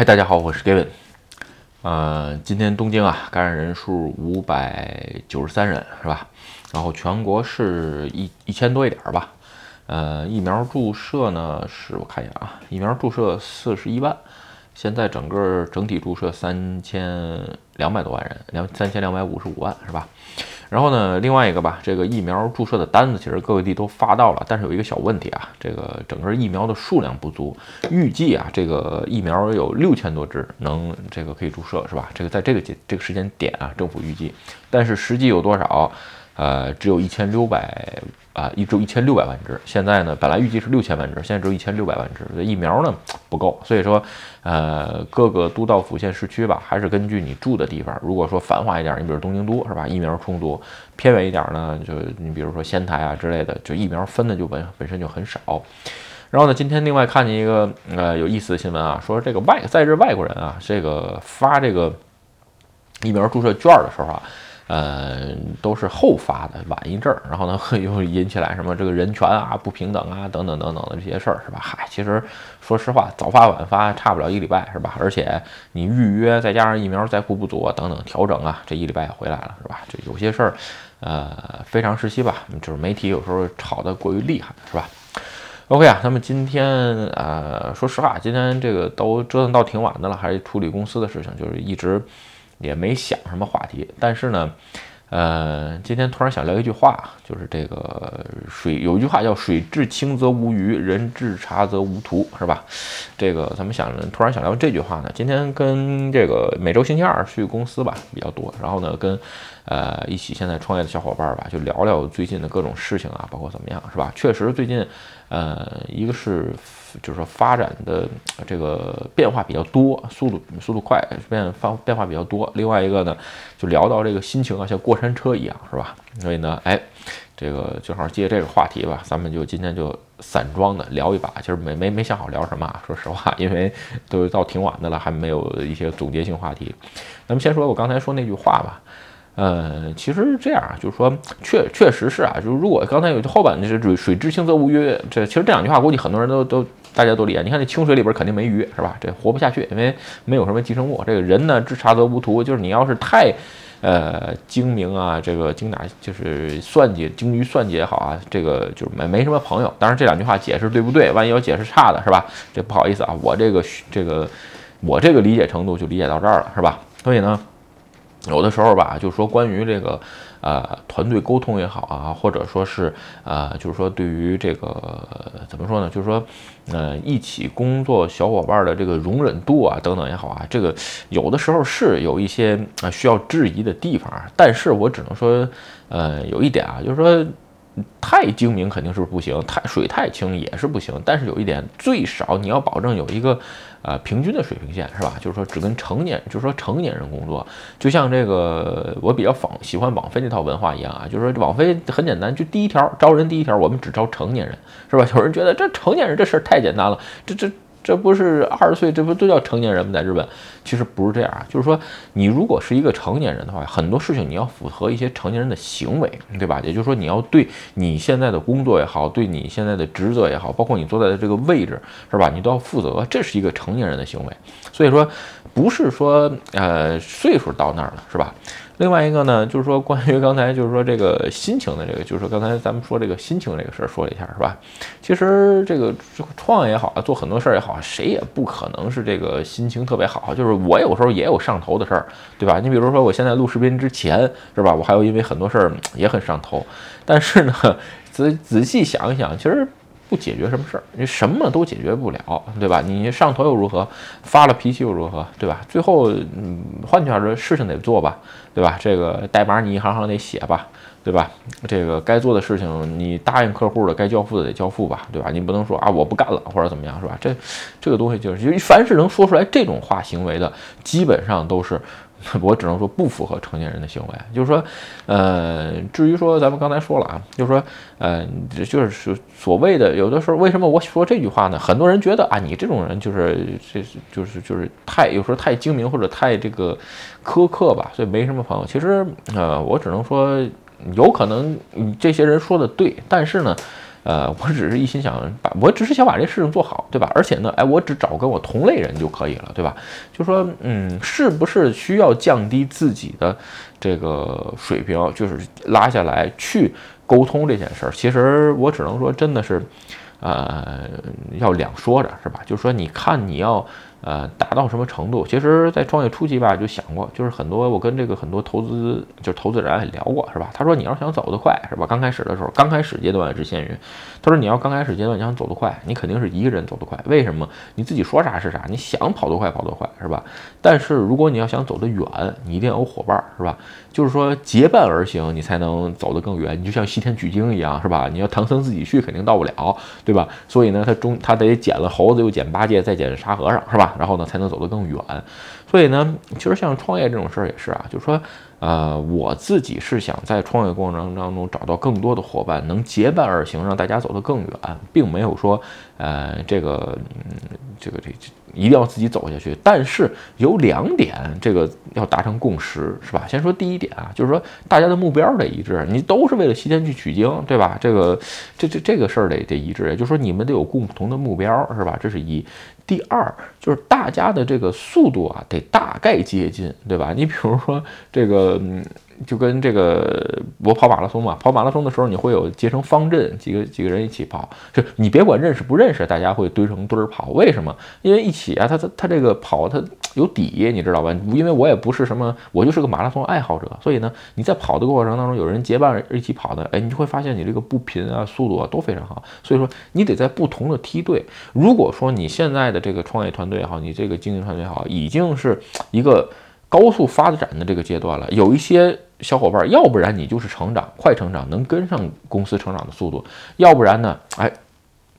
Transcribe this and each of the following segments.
嗨，大家好，我是 Gavin。呃，今天东京啊，感染人数五百九十三人，是吧？然后全国是一一千多一点吧。呃，疫苗注射呢，是我看一下啊，疫苗注射四十一万，现在整个整体注射三千两百多万人，两三千两百五十五万，是吧？然后呢，另外一个吧，这个疫苗注射的单子其实各个地都发到了，但是有一个小问题啊，这个整个疫苗的数量不足，预计啊，这个疫苗有六千多支能这个可以注射，是吧？这个在这个节这个时间点啊，政府预计，但是实际有多少？呃，只有一千六百啊，一周一千六百万只。现在呢，本来预计是六千万只，现在只有一千六百万只。这疫苗呢不够，所以说，呃，各个都道府县市区吧，还是根据你住的地方。如果说繁华一点，你比如东京都是吧，疫苗充足；偏远一点呢，就你比如说仙台啊之类的，就疫苗分的就本本身就很少。然后呢，今天另外看见一个呃有意思的新闻啊，说这个外在日外国人啊，这个发这个疫苗注射券的时候啊。呃，都是后发的，晚一阵儿，然后呢，又引起来什么这个人权啊、不平等啊等等等等的这些事儿，是吧？嗨，其实说实话，早发晚发差不了一礼拜，是吧？而且你预约再加上疫苗在库不足等等调整啊，这一礼拜也回来了，是吧？这有些事儿，呃，非常时期吧，就是媒体有时候炒得过于厉害，是吧？OK 啊，那么今天呃，说实话，今天这个都折腾到挺晚的了，还是处理公司的事情，就是一直。也没想什么话题，但是呢，呃，今天突然想聊一句话，就是这个水有一句话叫“水至清则无鱼，人至察则无徒”，是吧？这个咱们想突然想聊这句话呢。今天跟这个每周星期二去公司吧比较多，然后呢跟呃一起现在创业的小伙伴吧就聊聊最近的各种事情啊，包括怎么样，是吧？确实最近呃一个是。就是说发展的这个变化比较多，速度速度快，变方变化比较多。另外一个呢，就聊到这个心情啊，像过山车一样，是吧？所以呢，哎，这个正好借这个话题吧，咱们就今天就散装的聊一把。其实没没没想好聊什么啊，说实话，因为都到挺晚的了，还没有一些总结性话题。咱们先说我刚才说那句话吧。呃，其实是这样啊，就是说，确确实是啊，就是如果刚才有后半句是“水水至清则无鱼”，这其实这两句话估计很多人都都大家都理解。你看那清水里边肯定没鱼，是吧？这活不下去，因为没有什么寄生物。这个人呢，知察则无徒，就是你要是太呃精明啊，这个精打就是算计、精于算计也好啊，这个就是没没什么朋友。当然这两句话解释对不对？万一要解释差的，是吧？这不好意思啊，我这个这个我这个理解程度就理解到这儿了，是吧？所以呢。有的时候吧，就是说关于这个，呃，团队沟通也好啊，或者说是，呃，就是说对于这个怎么说呢？就是说，呃，一起工作小伙伴的这个容忍度啊，等等也好啊，这个有的时候是有一些啊需要质疑的地方。但是我只能说，呃，有一点啊，就是说。太精明肯定是不行，太水太清也是不行。但是有一点，最少你要保证有一个，呃，平均的水平线，是吧？就是说只跟成年，就是说成年人工作，就像这个我比较仿喜欢网飞那套文化一样啊，就是说网飞很简单，就第一条招人第一条，我们只招成年人，是吧？有人觉得这成年人这事儿太简单了，这这。这不是二十岁，这不都叫成年人吗？在日本，其实不是这样啊。就是说，你如果是一个成年人的话，很多事情你要符合一些成年人的行为，对吧？也就是说，你要对你现在的工作也好，对你现在的职责也好，包括你坐在的这个位置，是吧？你都要负责，这是一个成年人的行为。所以说，不是说呃岁数到那儿了，是吧？另外一个呢，就是说关于刚才就是说这个心情的这个，就是说刚才咱们说这个心情这个事儿说了一下，是吧？其实这个创也好啊，做很多事儿也好，谁也不可能是这个心情特别好。就是我有时候也有上头的事儿，对吧？你比如说我现在录视频之前，是吧？我还有因为很多事儿也很上头，但是呢，仔仔细想一想，其实。不解决什么事儿，你什么都解决不了，对吧？你上头又如何？发了脾气又如何？对吧？最后，嗯，换句话说，事情得做吧，对吧？这个代码你一行行得写吧，对吧？这个该做的事情，你答应客户的，该交付的得交付吧，对吧？你不能说啊，我不干了或者怎么样，是吧？这这个东西就是，凡是能说出来这种话行为的，基本上都是。我只能说不符合成年人的行为，就是说，呃，至于说咱们刚才说了啊，就是说，呃，就是所谓的有的时候，为什么我说这句话呢？很多人觉得啊，你这种人就是这就是就是太有时候太精明或者太这个苛刻吧，所以没什么朋友。其实，呃，我只能说，有可能这些人说的对，但是呢。呃，我只是一心想把，我只是想把这事情做好，对吧？而且呢，哎，我只找跟我同类人就可以了，对吧？就说，嗯，是不是需要降低自己的这个水平，就是拉下来去沟通这件事儿？其实我只能说，真的是，呃，要两说着，是吧？就是说，你看你要。呃，达到什么程度？其实，在创业初期吧，就想过，就是很多我跟这个很多投资，就是投资人也聊过，是吧？他说，你要想走得快，是吧？刚开始的时候，刚开始阶段是限于，他说你要刚开始阶段你想走得快，你肯定是一个人走得快。为什么？你自己说啥是啥，你想跑得快跑得快，是吧？但是如果你要想走得远，你一定要有伙伴，是吧？就是说结伴而行，你才能走得更远。你就像西天取经一样，是吧？你要唐僧自己去，肯定到不了，对吧？所以呢，他中他得捡了猴子，又捡八戒，再捡沙和尚，是吧？然后呢，才能走得更远。所以呢，其实像创业这种事儿也是啊，就是说，呃，我自己是想在创业过程当中找到更多的伙伴，能结伴而行，让大家走得更远，并没有说，呃，这个，嗯，这个这这。一定要自己走下去，但是有两点，这个要达成共识，是吧？先说第一点啊，就是说大家的目标得一致，你都是为了西天去取经，对吧？这个这这这个事儿得得一致，也就是说你们得有共同的目标，是吧？这是一。第二就是大家的这个速度啊，得大概接近，对吧？你比如说这个。嗯。就跟这个我跑马拉松嘛，跑马拉松的时候你会有结成方阵，几个几个人一起跑，就你别管认识不认识，大家会堆成堆儿跑。为什么？因为一起啊，他他他这个跑他有底，你知道吧？因为我也不是什么，我就是个马拉松爱好者，所以呢，你在跑的过程当中有人结伴一起跑的，哎，你就会发现你这个步频啊、速度啊都非常好。所以说你得在不同的梯队。如果说你现在的这个创业团队也好，你这个经营团队也好，已经是一个高速发展的这个阶段了，有一些。小伙伴，要不然你就是成长快成长，能跟上公司成长的速度；要不然呢，哎，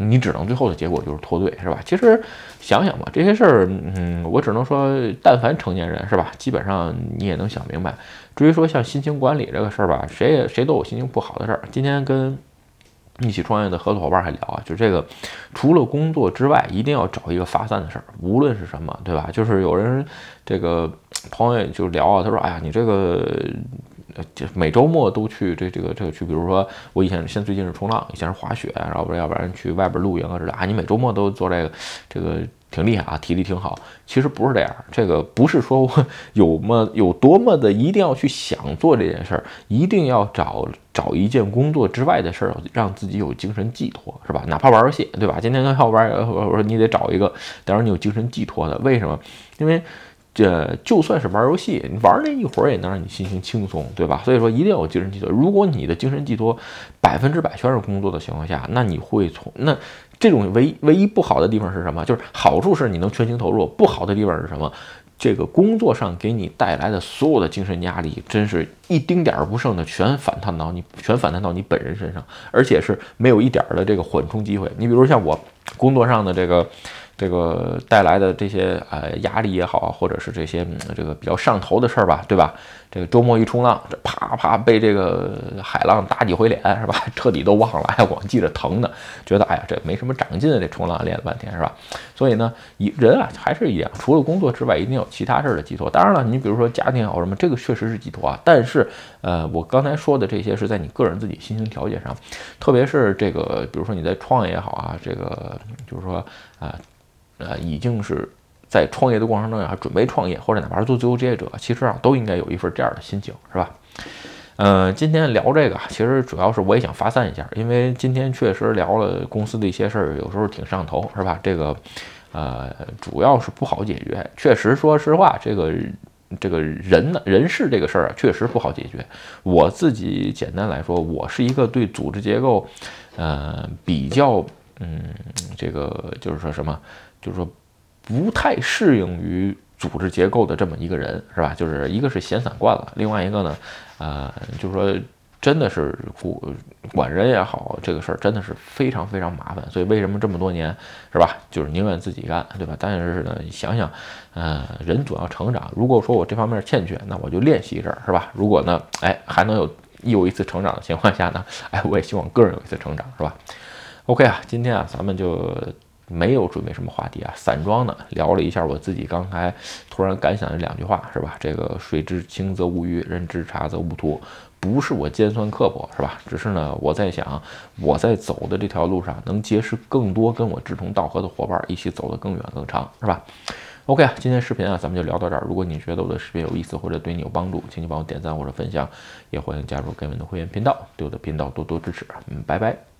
你只能最后的结果就是脱队，是吧？其实想想吧，这些事儿，嗯，我只能说，但凡成年人，是吧？基本上你也能想明白。至于说像心情管理这个事儿吧，谁也谁都有心情不好的事儿。今天跟一起创业的合作伙伴还聊啊，就这个，除了工作之外，一定要找一个发散的事儿，无论是什么，对吧？就是有人这个朋友就聊啊，他说，哎呀，你这个。就每周末都去这这个这个去，比如说我以前现最近是冲浪，以前是滑雪，然后要不然去外边露营啊之类啊。你每周末都做这个，这个挺厉害啊，体力挺好。其实不是这样，这个不是说我有么有多么的一定要去想做这件事儿，一定要找找一件工作之外的事儿，让自己有精神寄托，是吧？哪怕玩游戏，对吧？今天跟小伙伴我说你得找一个，得让你有精神寄托的。为什么？因为。这就算是玩游戏，你玩那一会儿也能让你心情轻松，对吧？所以说一定要有精神寄托。如果你的精神寄托百分之百全是工作的情况下，那你会从那这种唯一唯一不好的地方是什么？就是好处是你能全情投入，不好的地方是什么？这个工作上给你带来的所有的精神压力，真是一丁点儿不剩的全反弹到你，全反弹到你本人身上，而且是没有一点儿的这个缓冲机会。你比如像我工作上的这个。这个带来的这些呃压力也好，或者是这些这个比较上头的事儿吧，对吧？这个周末一冲浪，这啪啪被这个海浪打几回脸，是吧？彻底都忘了，还光记着疼的，觉得哎呀，这没什么长进，这冲浪练了半天，是吧？所以呢，一人啊还是一样，除了工作之外，一定有其他事儿的寄托。当然了，你比如说家庭好什么，这个确实是寄托啊。但是呃，我刚才说的这些是在你个人自己心情调节上，特别是这个，比如说你在创业也好啊，这个就是说啊。呃已经是在创业的过程中啊，准备创业，或者哪怕是做自由职业者，其实啊，都应该有一份这样的心情，是吧？呃，今天聊这个，其实主要是我也想发散一下，因为今天确实聊了公司的一些事儿，有时候挺上头，是吧？这个，呃，主要是不好解决，确实，说实话，这个这个人呢，人事这个事儿啊，确实不好解决。我自己简单来说，我是一个对组织结构，呃，比较，嗯，这个就是说什么？就是说，不太适应于组织结构的这么一个人，是吧？就是一个是闲散惯了，另外一个呢，呃，就是说，真的是管管人也好，这个事儿真的是非常非常麻烦。所以为什么这么多年，是吧？就是宁愿自己干，对吧？但是呢，想想，呃，人总要成长。如果说我这方面欠缺，那我就练习一阵儿，是吧？如果呢，哎，还能有有一次成长的情况下呢，哎，我也希望个人有一次成长，是吧？OK 啊，今天啊，咱们就。没有准备什么话题啊，散装的聊了一下我自己刚才突然感想的两句话，是吧？这个水至清则无鱼，人至察则无徒，不是我尖酸刻薄，是吧？只是呢，我在想，我在走的这条路上能结识更多跟我志同道合的伙伴，一起走得更远更长，是吧？OK 啊，今天视频啊，咱们就聊到这儿。如果你觉得我的视频有意思或者对你有帮助，请你帮我点赞或者分享，也欢迎加入盖文的会员频道，对我的频道多多支持。嗯，拜拜。